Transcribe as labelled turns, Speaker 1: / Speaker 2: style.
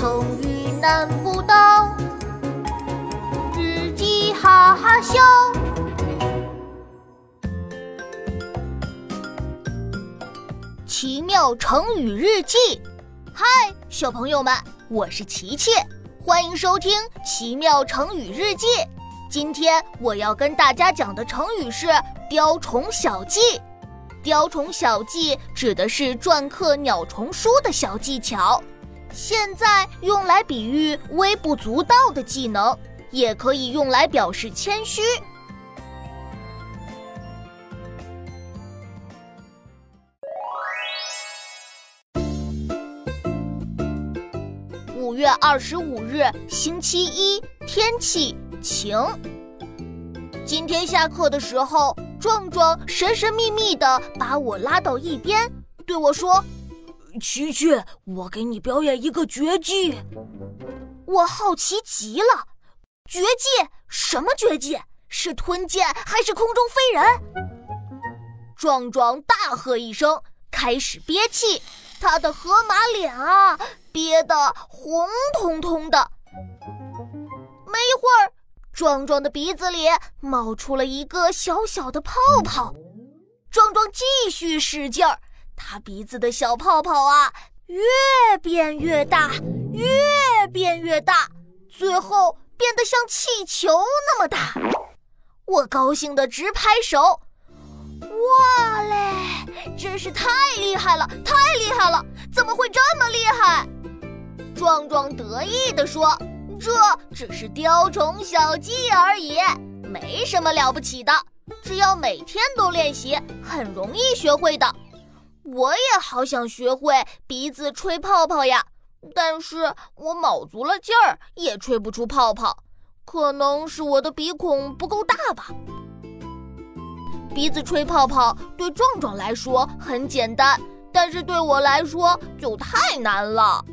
Speaker 1: 成语难不倒，日记哈哈笑。奇妙成语日记，嗨，小朋友们，我是琪琪，欢迎收听奇妙成语日记。今天我要跟大家讲的成语是“雕虫小技”。雕虫小技指的是篆刻鸟虫书的小技巧，现在用来比喻微不足道的技能，也可以用来表示谦虚。五月二十五日，星期一，天气晴。今天下课的时候。壮壮神神秘秘的把我拉到一边，对我说：“
Speaker 2: 琪琪，我给你表演一个绝技。”
Speaker 1: 我好奇极了，绝技？什么绝技？是吞剑还是空中飞人？壮壮大喝一声，开始憋气，他的河马脸啊，憋得红彤彤的。没一会儿。壮壮的鼻子里冒出了一个小小的泡泡，壮壮继续使劲儿，他鼻子的小泡泡啊，越变越大，越变越大，最后变得像气球那么大。我高兴的直拍手，哇嘞，真是太厉害了，太厉害了！怎么会这么厉害？壮壮得意地说。这只是雕虫小技而已，没什么了不起的。只要每天都练习，很容易学会的。我也好想学会鼻子吹泡泡呀，但是我卯足了劲儿也吹不出泡泡，可能是我的鼻孔不够大吧。鼻子吹泡泡对壮壮来说很简单，但是对我来说就太难了。